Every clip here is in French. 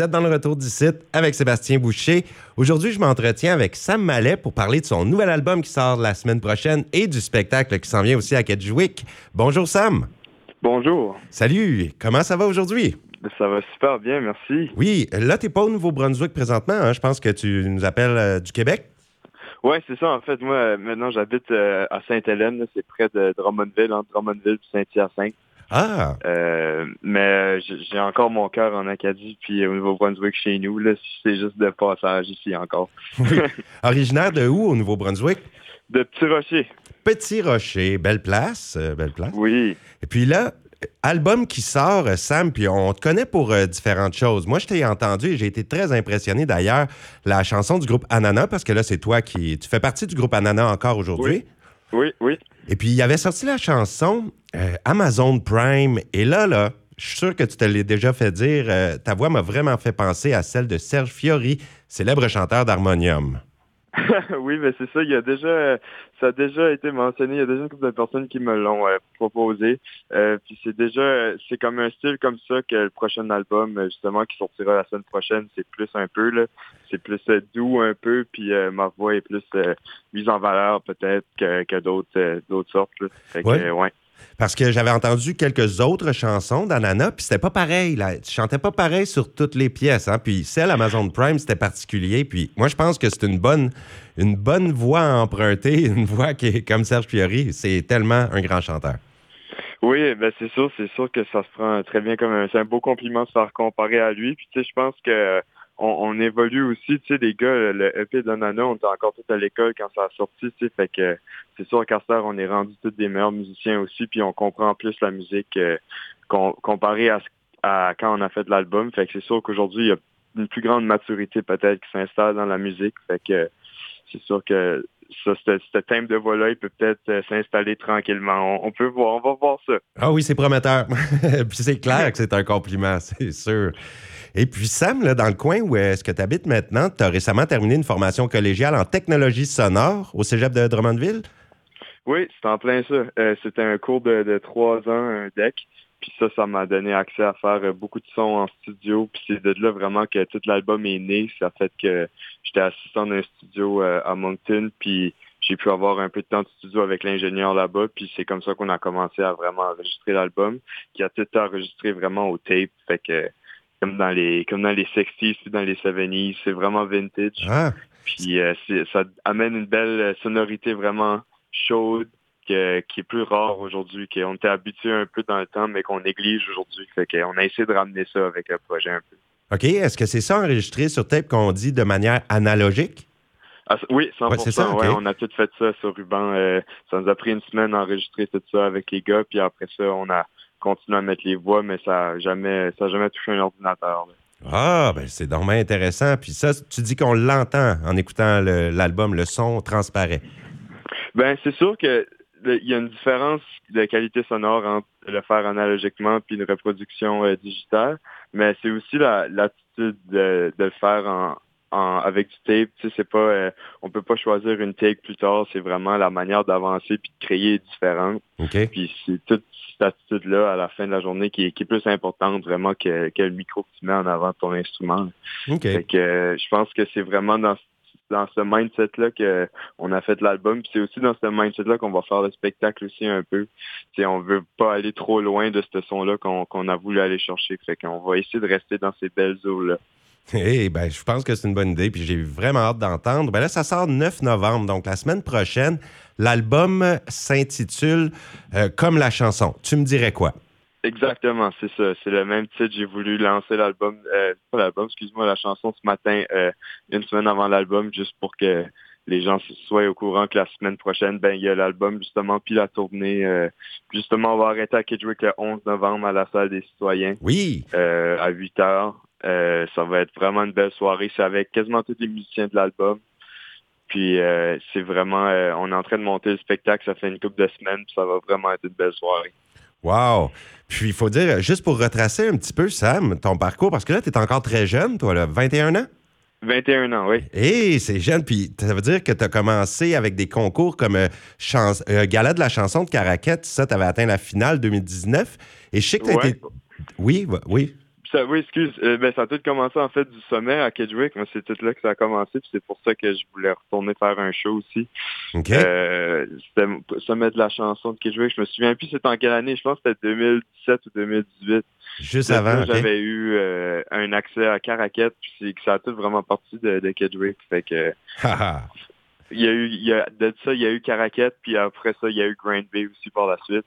Vous êtes dans le retour du site avec Sébastien Boucher. Aujourd'hui, je m'entretiens avec Sam Mallet pour parler de son nouvel album qui sort la semaine prochaine et du spectacle qui s'en vient aussi à Kedgewick. Bonjour Sam. Bonjour. Salut. Comment ça va aujourd'hui? Ça va super bien, merci. Oui, là, tu n'es pas au Nouveau-Brunswick présentement. Hein? Je pense que tu nous appelles euh, du Québec. Oui, c'est ça. En fait, moi, maintenant, j'habite euh, à Sainte-Hélène. C'est près de Drummondville, entre Drummondville et Saint-Hyacinthe. Ah! Euh, mais j'ai encore mon cœur en Acadie, puis au Nouveau-Brunswick chez nous. Là, c'est juste de passage ici encore. Originaire de où au Nouveau-Brunswick? De Petit Rocher. Petit Rocher, belle place, belle place. Oui. Et puis là, album qui sort, Sam, puis on te connaît pour euh, différentes choses. Moi, je t'ai entendu et j'ai été très impressionné d'ailleurs, la chanson du groupe Anana, parce que là, c'est toi qui. Tu fais partie du groupe Anana encore aujourd'hui? Oui. Oui, Et puis, il avait sorti la chanson euh, Amazon Prime. Et là, là, je suis sûr que tu te l'as déjà fait dire, euh, ta voix m'a vraiment fait penser à celle de Serge Fiori, célèbre chanteur d'harmonium. oui, mais c'est ça. Il y a déjà, ça a déjà été mentionné. Il y a déjà une couple de personnes qui me l'ont euh, proposé. Euh, puis c'est déjà, c'est comme un style comme ça que le prochain album, euh, justement, qui sortira la semaine prochaine, c'est plus un peu là, c'est plus doux un peu. Puis ma voix est plus mise en valeur peut-être que, que d'autres, d'autres sortes. Fait que, ouais. Parce que j'avais entendu quelques autres chansons d'Anana, puis c'était pas pareil. Tu chantais pas pareil sur toutes les pièces. Hein? Puis celle Amazon Prime, c'était particulier. Puis moi, je pense que c'est une bonne, une bonne voix à emprunter, une voix qui est comme Serge Fiori. C'est tellement un grand chanteur. Oui, ben c'est sûr, c'est sûr que ça se prend très bien comme un, c'est un beau compliment de se faire comparer à lui. Puis tu sais, je pense que on, évolue aussi, tu sais, les gars, le EP d'Anana, on était encore tout à l'école quand ça a sorti, tu sais, fait que c'est sûr qu'à ça, on est rendu tous des meilleurs musiciens aussi, puis on comprend plus la musique euh, comparé à, à, quand on a fait l'album, fait que c'est sûr qu'aujourd'hui, il y a une plus grande maturité peut-être qui s'installe dans la musique, fait que c'est sûr que ça, ce thème de voix-là, il peut peut-être euh, s'installer tranquillement. On, peut voir, on va voir ça. Ah oui, c'est prometteur. puis c'est clair que c'est un compliment, c'est sûr. Et puis, Sam, là, dans le coin où est-ce que tu habites maintenant, tu as récemment terminé une formation collégiale en technologie sonore au cégep de Drummondville? Oui, c'est en plein ça. Euh, c'était un cours de, trois ans, un deck. Puis ça, ça m'a donné accès à faire euh, beaucoup de sons en studio. Puis c'est de là vraiment que tout l'album est né. Ça fait que j'étais assistant d'un studio euh, à Moncton. Puis j'ai pu avoir un peu de temps de studio avec l'ingénieur là-bas. Puis c'est comme ça qu'on a commencé à vraiment enregistrer l'album, qui a tout enregistré vraiment au tape. Fait que comme dans les comme dans les 60s dans les 70s. C'est vraiment vintage. Ah. Puis euh, ça amène une belle sonorité vraiment chaude qui est plus rare aujourd'hui, qu'on était habitué un peu dans le temps, mais qu'on néglige aujourd'hui. Fait qu'on a essayé de ramener ça avec le projet un peu. OK. Est-ce que c'est ça enregistré sur tape qu'on dit de manière analogique? Ah, oui, 100%. ça, on a tout fait ça sur ruban. Euh, ça nous a pris une semaine d'enregistrer tout ça avec les gars, puis après ça, on a continuer à mettre les voix, mais ça n'a jamais, ça jamais touché un ordinateur. Ah, ben c'est dommage intéressant. Puis ça, tu dis qu'on l'entend en écoutant l'album, le, son transparaît. Ben c'est sûr que il y a une différence de qualité sonore entre le faire analogiquement puis une reproduction euh, digitale, mais c'est aussi l'attitude de, de, le faire en, avec du tape. Tu sais, c'est pas, euh, on peut pas choisir une take plus tard. C'est vraiment la manière d'avancer puis de créer différente. Okay. Puis c'est toute cette attitude-là à la fin de la journée qui est, qui est plus importante vraiment que, que, le micro que tu mets en avant de ton instrument. Okay. que, euh, je pense que c'est vraiment dans dans ce mindset-là qu'on a fait l'album. c'est aussi dans ce mindset-là qu'on va faire le spectacle aussi un peu. T'sais, on veut pas aller trop loin de ce son-là qu'on a voulu aller chercher. Fait qu'on va essayer de rester dans ces belles eaux-là. Eh ben, je pense que c'est une bonne idée, puis j'ai vraiment hâte d'entendre. Ben là, ça sort le 9 novembre, donc la semaine prochaine. L'album s'intitule euh, Comme la chanson. Tu me dirais quoi? Exactement, c'est ça. C'est le même titre. J'ai voulu lancer l'album, euh, pas l'album, excuse-moi, la chanson ce matin, euh, une semaine avant l'album, juste pour que les gens soient au courant que la semaine prochaine, ben il y a l'album justement, puis la tournée. justement, on va arrêter à Kedgewick le 11 novembre à la salle des citoyens. Oui. à 8 heures. Euh, ça va être vraiment une belle soirée. C'est avec quasiment tous les musiciens de l'album. Puis euh, c'est vraiment, euh, on est en train de monter le spectacle, ça fait une couple de semaines, puis ça va vraiment être une belle soirée. Wow! Puis il faut dire, juste pour retracer un petit peu, Sam, ton parcours, parce que là, tu es encore très jeune, toi, là, 21 ans? 21 ans, oui. Hé, c'est jeune. Puis ça veut dire que tu as commencé avec des concours comme Gala de la chanson de Caraquette. Ça, tu avais atteint la finale 2019. Et je sais que tu as été. Oui, oui Ça, oui, excuse. Euh, ben, ça a tout commencé en fait du sommet à Kedgewick. Moi, c'est tout là que ça a commencé. c'est pour ça que je voulais retourner faire un show aussi. Euh, c'était le sommet de la chanson de Kedgewick. Je me souviens plus c'était en quelle année. Je pense que c'était 2017 ou 2018. Juste avant. J'avais eu euh, un accès à Caracat, puis ça a tout vraiment parti de, de Kedgewick. Fait que. il y a eu, il y a, de ça, il y a eu Caracat, puis après ça, il y a eu Grand Bay aussi par la suite.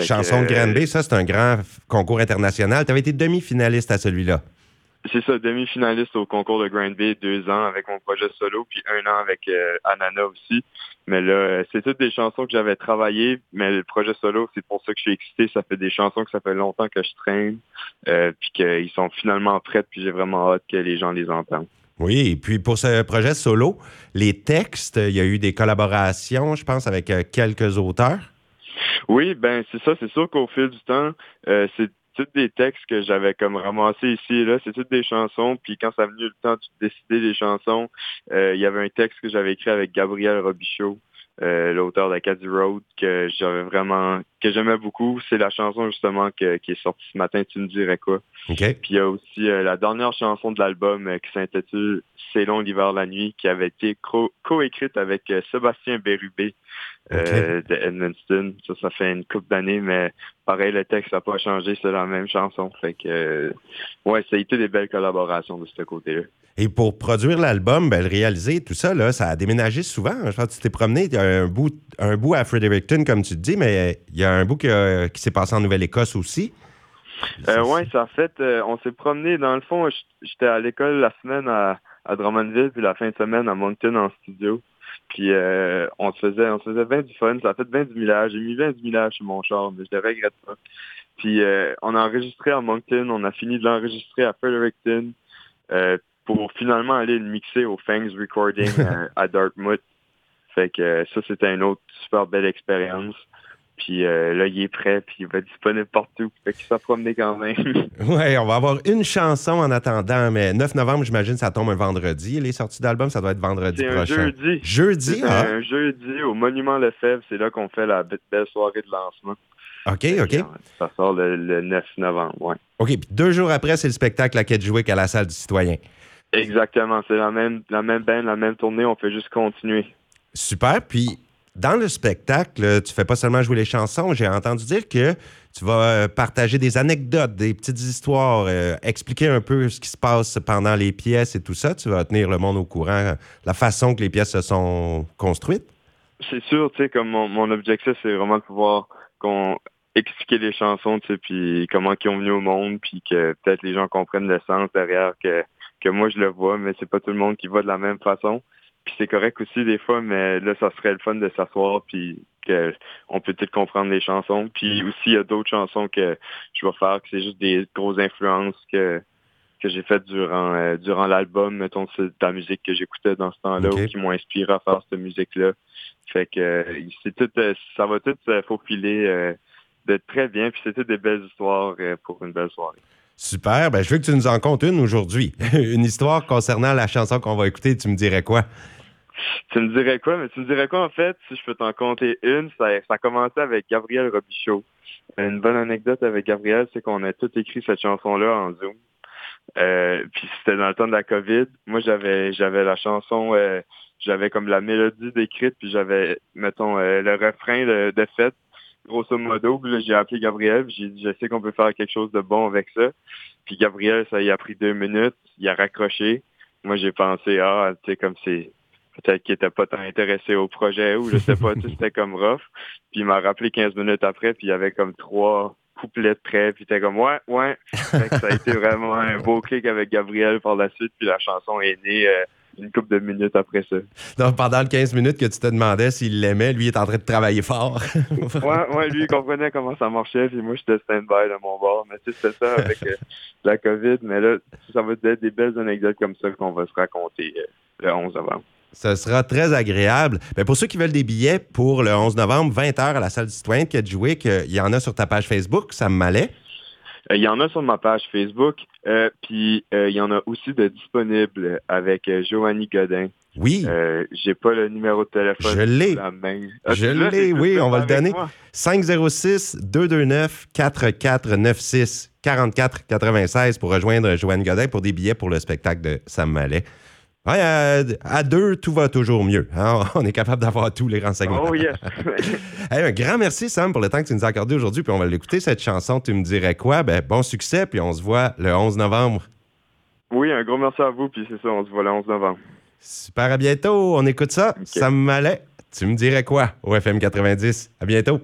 Chanson de Grand Bay, ça, c'est un grand concours international. Tu avais été demi-finaliste à celui-là. C'est ça, demi-finaliste au concours de Grand Bay, deux ans avec mon projet solo, puis un an avec euh, Anana aussi. Mais là, euh, c'est toutes des chansons que j'avais travaillées, mais le projet solo, c'est pour ça que je suis excité. Ça fait des chansons que ça fait longtemps que je traîne, euh, puis qu'ils sont finalement prêts, puis j'ai vraiment hâte que les gens les entendent. Oui, et puis pour ce projet solo, les textes, il y a eu des collaborations, je pense, avec quelques auteurs. Oui, ben c'est ça, c'est sûr qu'au fil du temps, euh, c'est tous des textes que j'avais comme ramassés ici et là, c'est toutes des chansons. Puis quand ça a venu le temps de décider des chansons, euh, il y avait un texte que j'avais écrit avec Gabriel Robichaud, euh, l'auteur d'Acadie Road, que j'avais vraiment, que j'aimais beaucoup. C'est la chanson justement qui est sortie ce matin, Tu me dirais quoi. Okay. Puis il y a aussi la dernière chanson de l'album qui s'intitule C'est long l'hiver la nuit, qui avait été co-écrite avec Sébastien Bérubé, euh, de Edmundston. Ça, ça fait une couple d'années, mais pareil, le texte n'a pas changé, c'est la même chanson. Fait que, euh, ouais, ça a été des belles collaborations de ce côté-là. Et pour produire l'album, ben, le réaliser, tout ça, là, ça a déménagé souvent. Je que tu t'es promené, il y a un bout, un bout à Fredericton, comme tu te dis, mais il y a un bout qui, s'est passé en Nouvelle-Écosse aussi. Euh, oui, ça fait, euh, on s'est promené, dans le fond, j'étais à l'école la semaine à, à Drummondville, puis la fin de semaine à Moncton en studio. Puis euh, on se faisait on se faisait bien du fun, ça a fait bien du millage. J'ai mis bien du millage sur mon char, mais je le regrette pas. Puis euh, on a enregistré à Moncton, on a fini de l'enregistrer à Fredericton euh, pour finalement aller le mixer au Fangs Recording à Dartmouth. Fait que ça, c'était une autre super belle expérience. Puis euh, là, il est prêt, puis il va être disponible partout. Fait qu'il s'est promené quand même. oui, on va avoir une chanson en attendant, mais 9 novembre, j'imagine, ça tombe un vendredi. Les sorties d'album, ça doit être vendredi prochain. Un jeudi. Jeudi, hein? Un jeudi au Monument Lefebvre. C'est là qu'on fait la belle soirée de lancement. OK, OK. Ça sort le, 9 novembre, oui. OK, puis deux jours après, c'est le spectacle à Kedgewick à la salle du citoyen. Exactement. C'est la même, la même band, la même tournée. On fait juste continuer. Super. Puis dans le spectacle, tu fais pas seulement jouer les chansons. J'ai entendu dire que tu vas euh, partager des anecdotes, des petites histoires, euh, expliquer un peu ce qui se passe pendant les pièces et tout ça. Tu vas tenir le monde au courant, la façon que les pièces se sont construites? C'est sûr, tu sais, comme mon, objectif, c'est vraiment de pouvoir expliquer les chansons, tu sais, puis comment ils ont venu au monde, puis que peut-être les gens comprennent le sens derrière que, que moi je le vois, mais c'est pas tout le monde qui voit de la même façon. Puis c'est correct aussi des fois, mais là, ça serait le fun de s'asseoir puis que on peut peut-être comprendre les chansons. Puis aussi, il y a d'autres chansons que je vais faire, que c'est juste des grosses influences que que j'ai faites durant euh, durant l'album, mettons, c'est de la musique que j'écoutais dans ce temps-là ou qui m'ont inspiré à faire cette musique-là. Fait que c'est tout euh, ça va tout se faufiler euh, de très bien, puis c'est des belles histoires pour une belle soirée. Super. Ben, je veux que tu nous en comptes une aujourd'hui. une histoire concernant la chanson qu'on va écouter. Tu me dirais quoi? Tu me dirais quoi? Mais tu me dirais quoi, en fait, si je peux t'en compter une? Ça, ça a commencé avec Gabriel Robichaud. Une bonne anecdote avec Gabriel, c'est qu'on a tout écrit cette chanson-là en Zoom. Euh, puis c'était dans le temps de la COVID. Moi, j'avais j'avais la chanson, euh, j'avais comme la mélodie décrite, puis j'avais, mettons, euh, le refrain de, de fête grosso modo. j'ai appelé Gabriel, j'ai dit, je sais qu'on peut faire quelque chose de bon avec ça. Puis Gabriel, ça y a pris deux minutes, il a raccroché. Moi, j'ai pensé, ah, tu sais, comme c'est peut-être qu'il était pas tant intéressé au projet ou je sais pas, c'était comme rough. Puis il m'a rappelé 15 minutes après, puis il y avait comme trois couplets de près, puis il était comme ouais, ouais. ça a été vraiment un beau clic avec Gabriel par la suite, puis la chanson est née. Euh, une couple de minutes après ça. Donc, pendant les 15 minutes que tu te demandais s'il l'aimait, lui est en train de travailler fort. ouais, ouais, lui, il comprenait comment ça marchait, puis moi, j'étais stand-by de mon bord. Mais tu sais, c'était ça avec euh, la COVID. Mais là, ça va être des belles anecdotes comme ça qu'on va se raconter euh, le 11 novembre. Ce sera très agréable. Mais pour ceux qui veulent des billets pour le 11 novembre, 20h à la salle du citoyen de Kedgewick, il y en a sur ta page Facebook, ça me m'allait. il y en a sur ma page Facebook, puis il y en a aussi de disponibles avec Joanie Godin. Oui. Euh, j'ai pas le numéro de téléphone. Je l'ai. Ah, je l'ai, oui, on va le donner. 506-229-4496. 44 96 pour rejoindre Joanne Godin pour des billets pour le spectacle de Sam Mallet. À, deux, tout va toujours mieux. Hein. On est capable d'avoir tous les renseignements. Oh yes! un grand merci, Sam, pour le temps que tu nous as accordé aujourd'hui. Puis on va l'écouter, cette chanson. Tu me dirais quoi? Ben, bon succès, puis on se voit le 11 novembre. Oui, un gros merci à vous, puis c'est ça, on se voit le 11 novembre. Super, à bientôt. On écoute ça. Me malait. Tu me dirais quoi? Au FM 90? À bientôt.